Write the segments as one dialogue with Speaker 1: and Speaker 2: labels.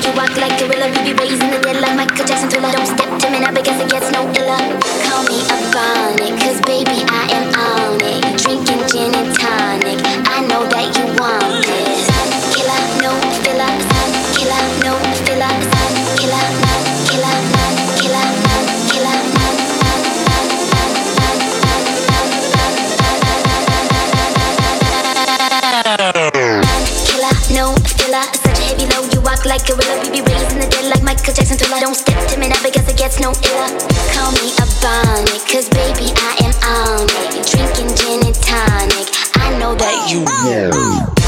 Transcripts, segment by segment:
Speaker 1: You
Speaker 2: walk like gorilla, we be raising the dead like Michael Jackson thriller. Don't step to me because it gets no iller. Call me a bonnet, cause baby I like gorilla, we be raising the dead like Michael Jackson thriller. Don't step to me now because it gets no iller. Call me a bonnet, cause baby I am on it. Drinking gin and tonic, I know that you Gorilla,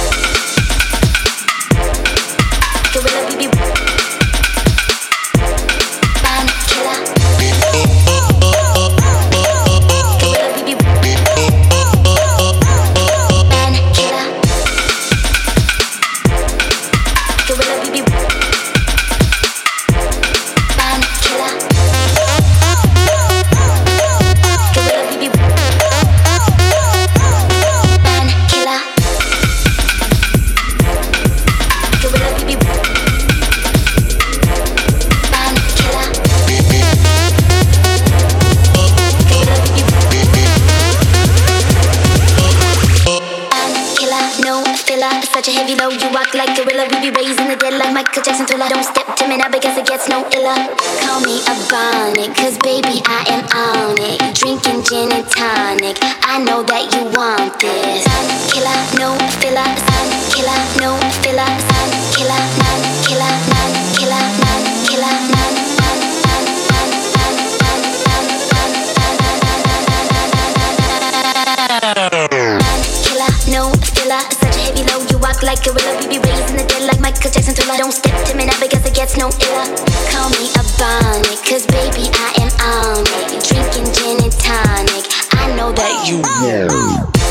Speaker 2: Michael Jackson thriller. Don't step to me now because it gets no iller. Call me a bonnet, cause baby I am on it. Drinking gin and tonic, I know that you Gorilla,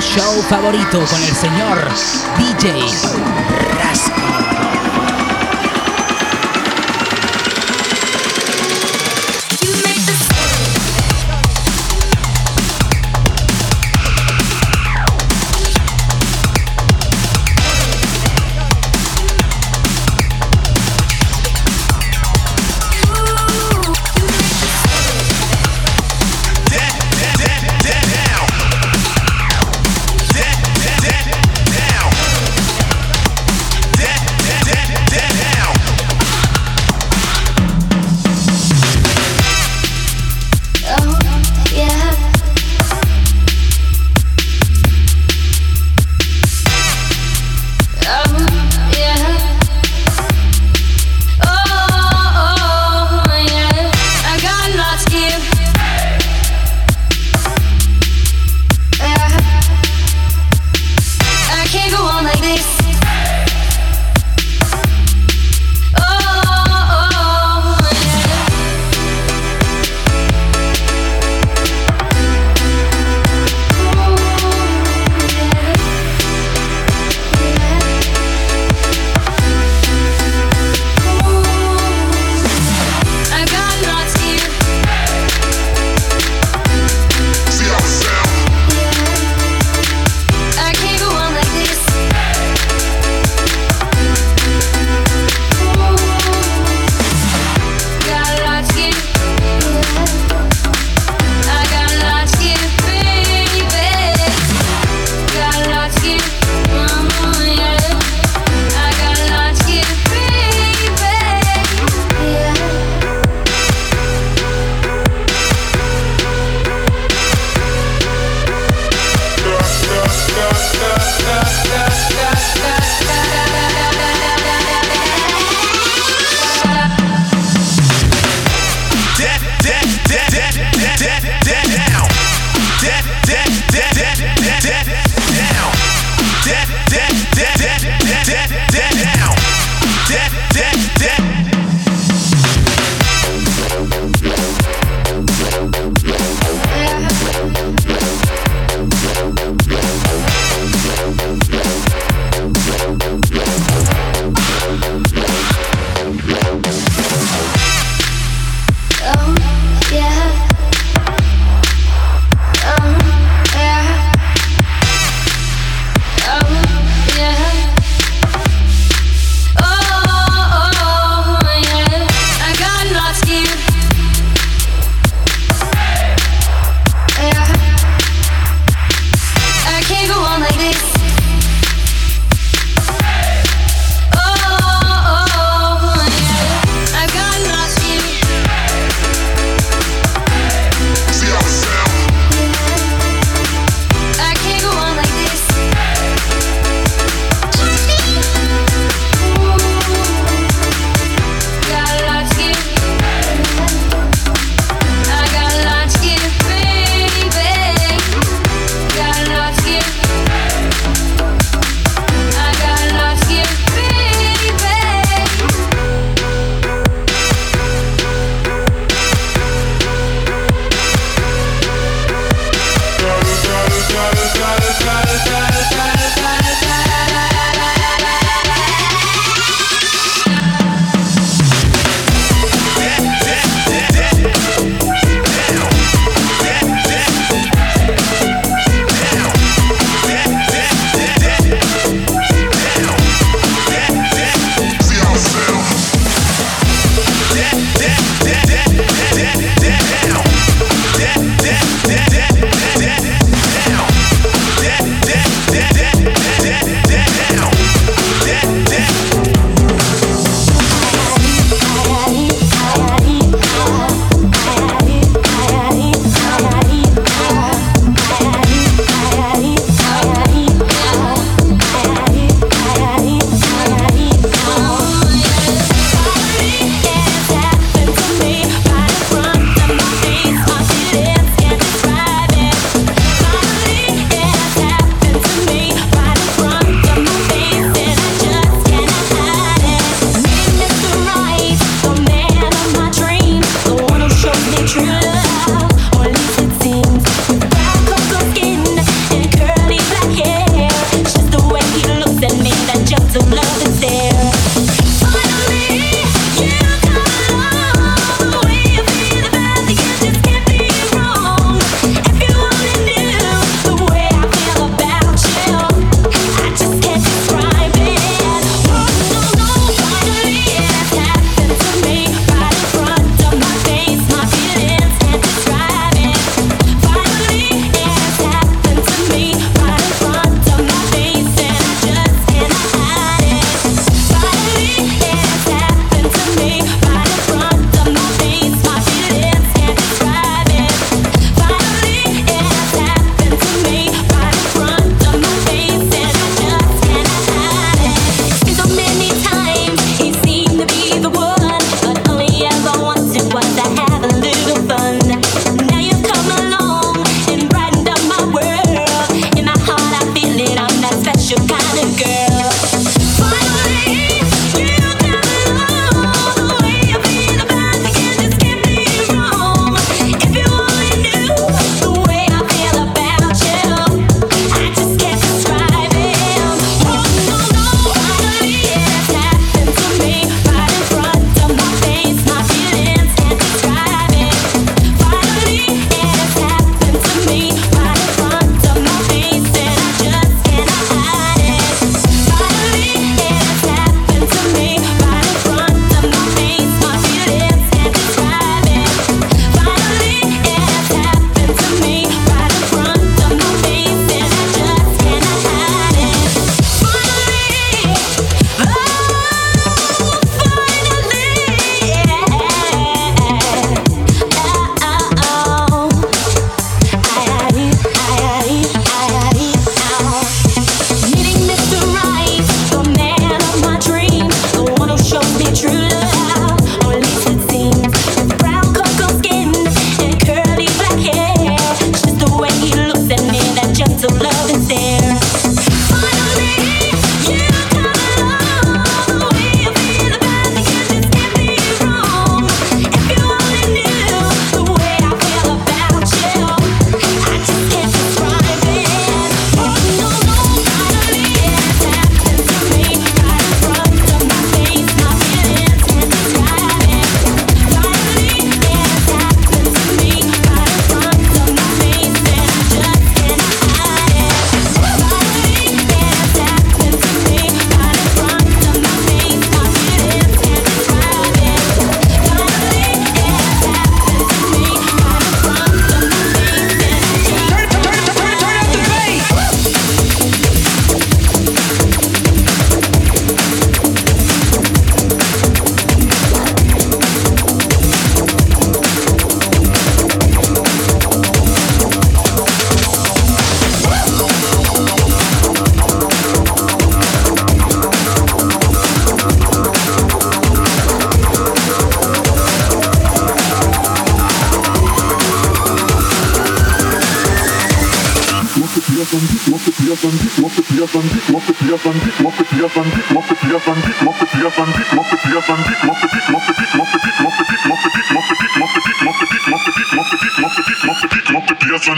Speaker 3: show favorito con el señor DJ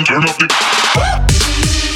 Speaker 4: Turn up the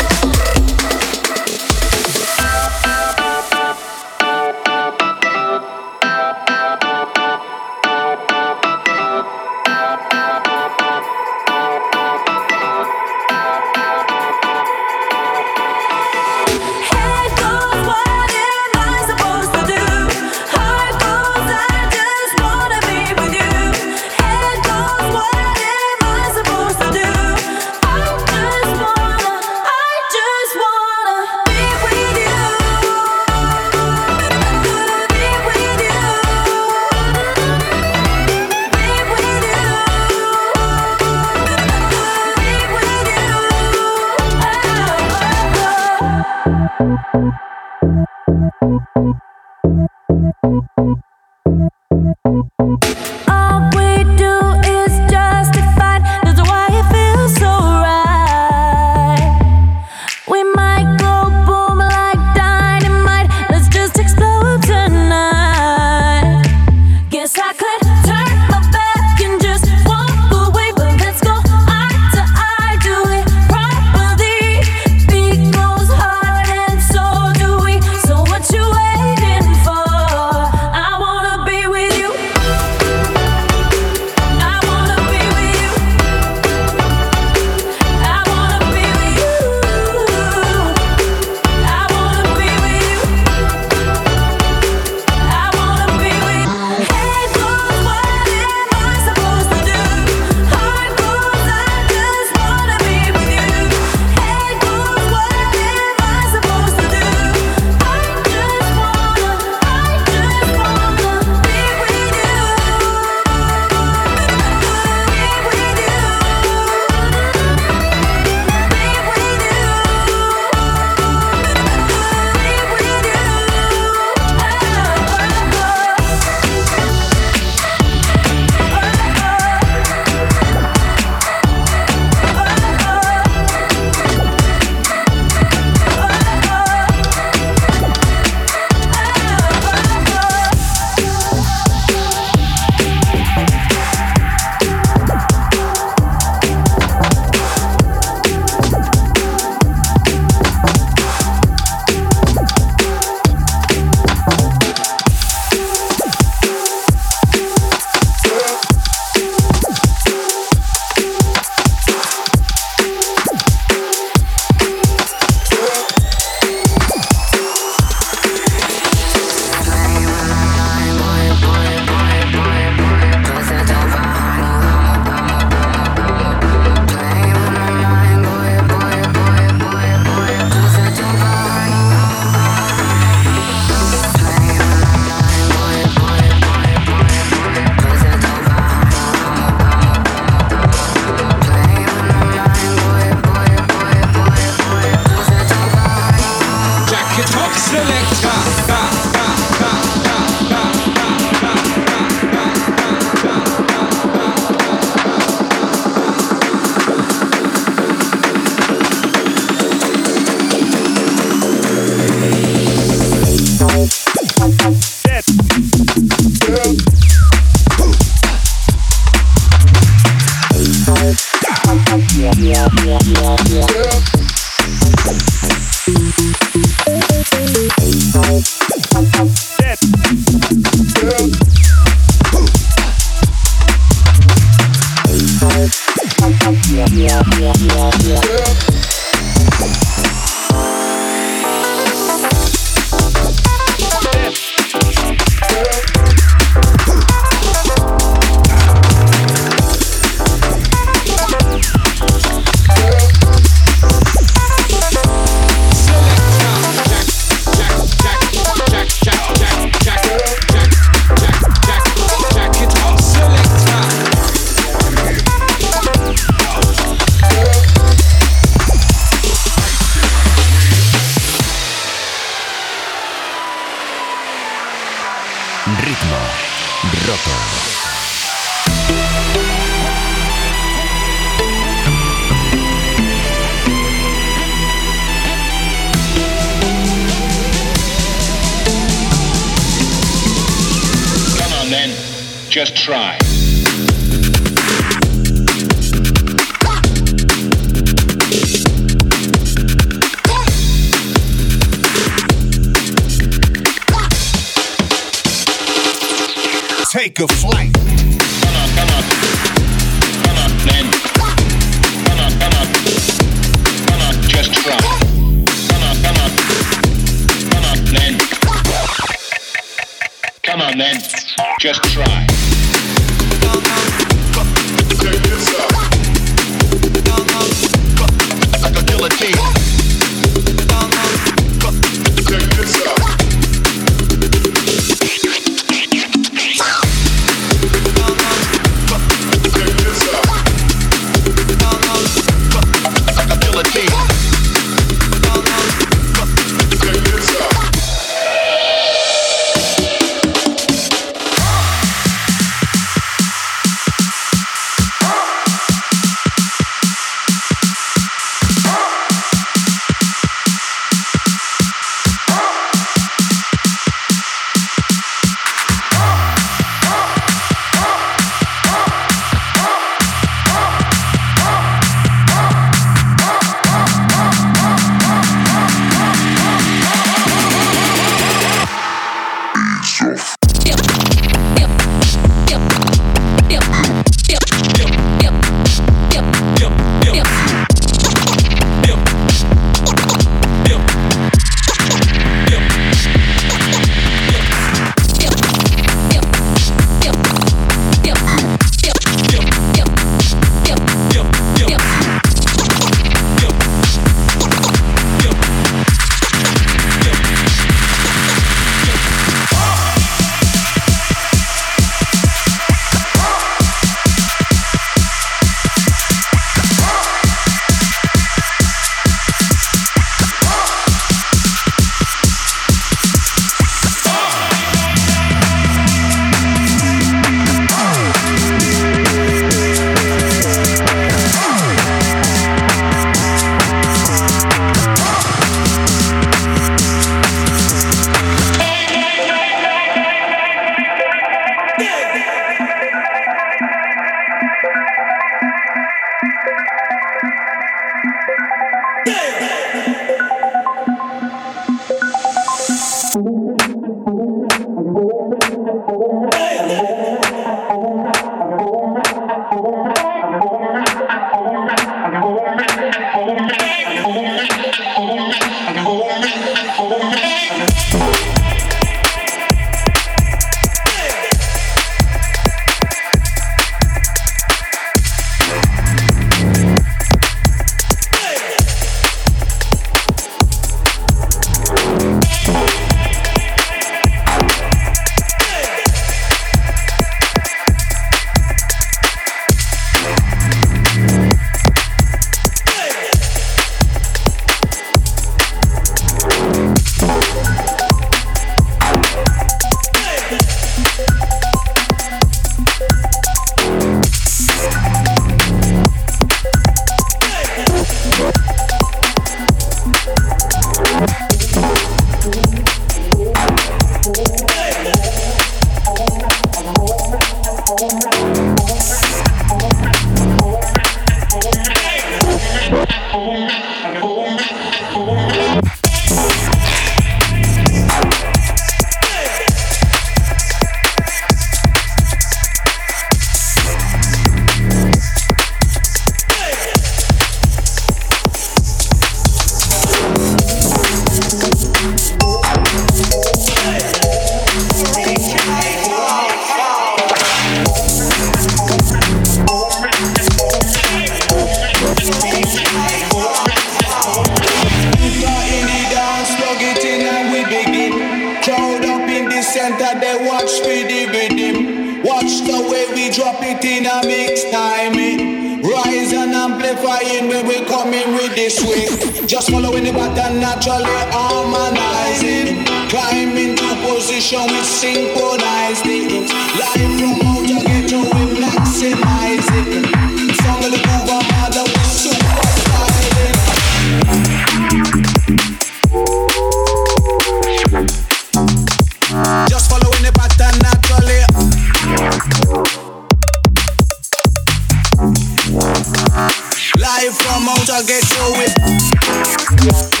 Speaker 5: with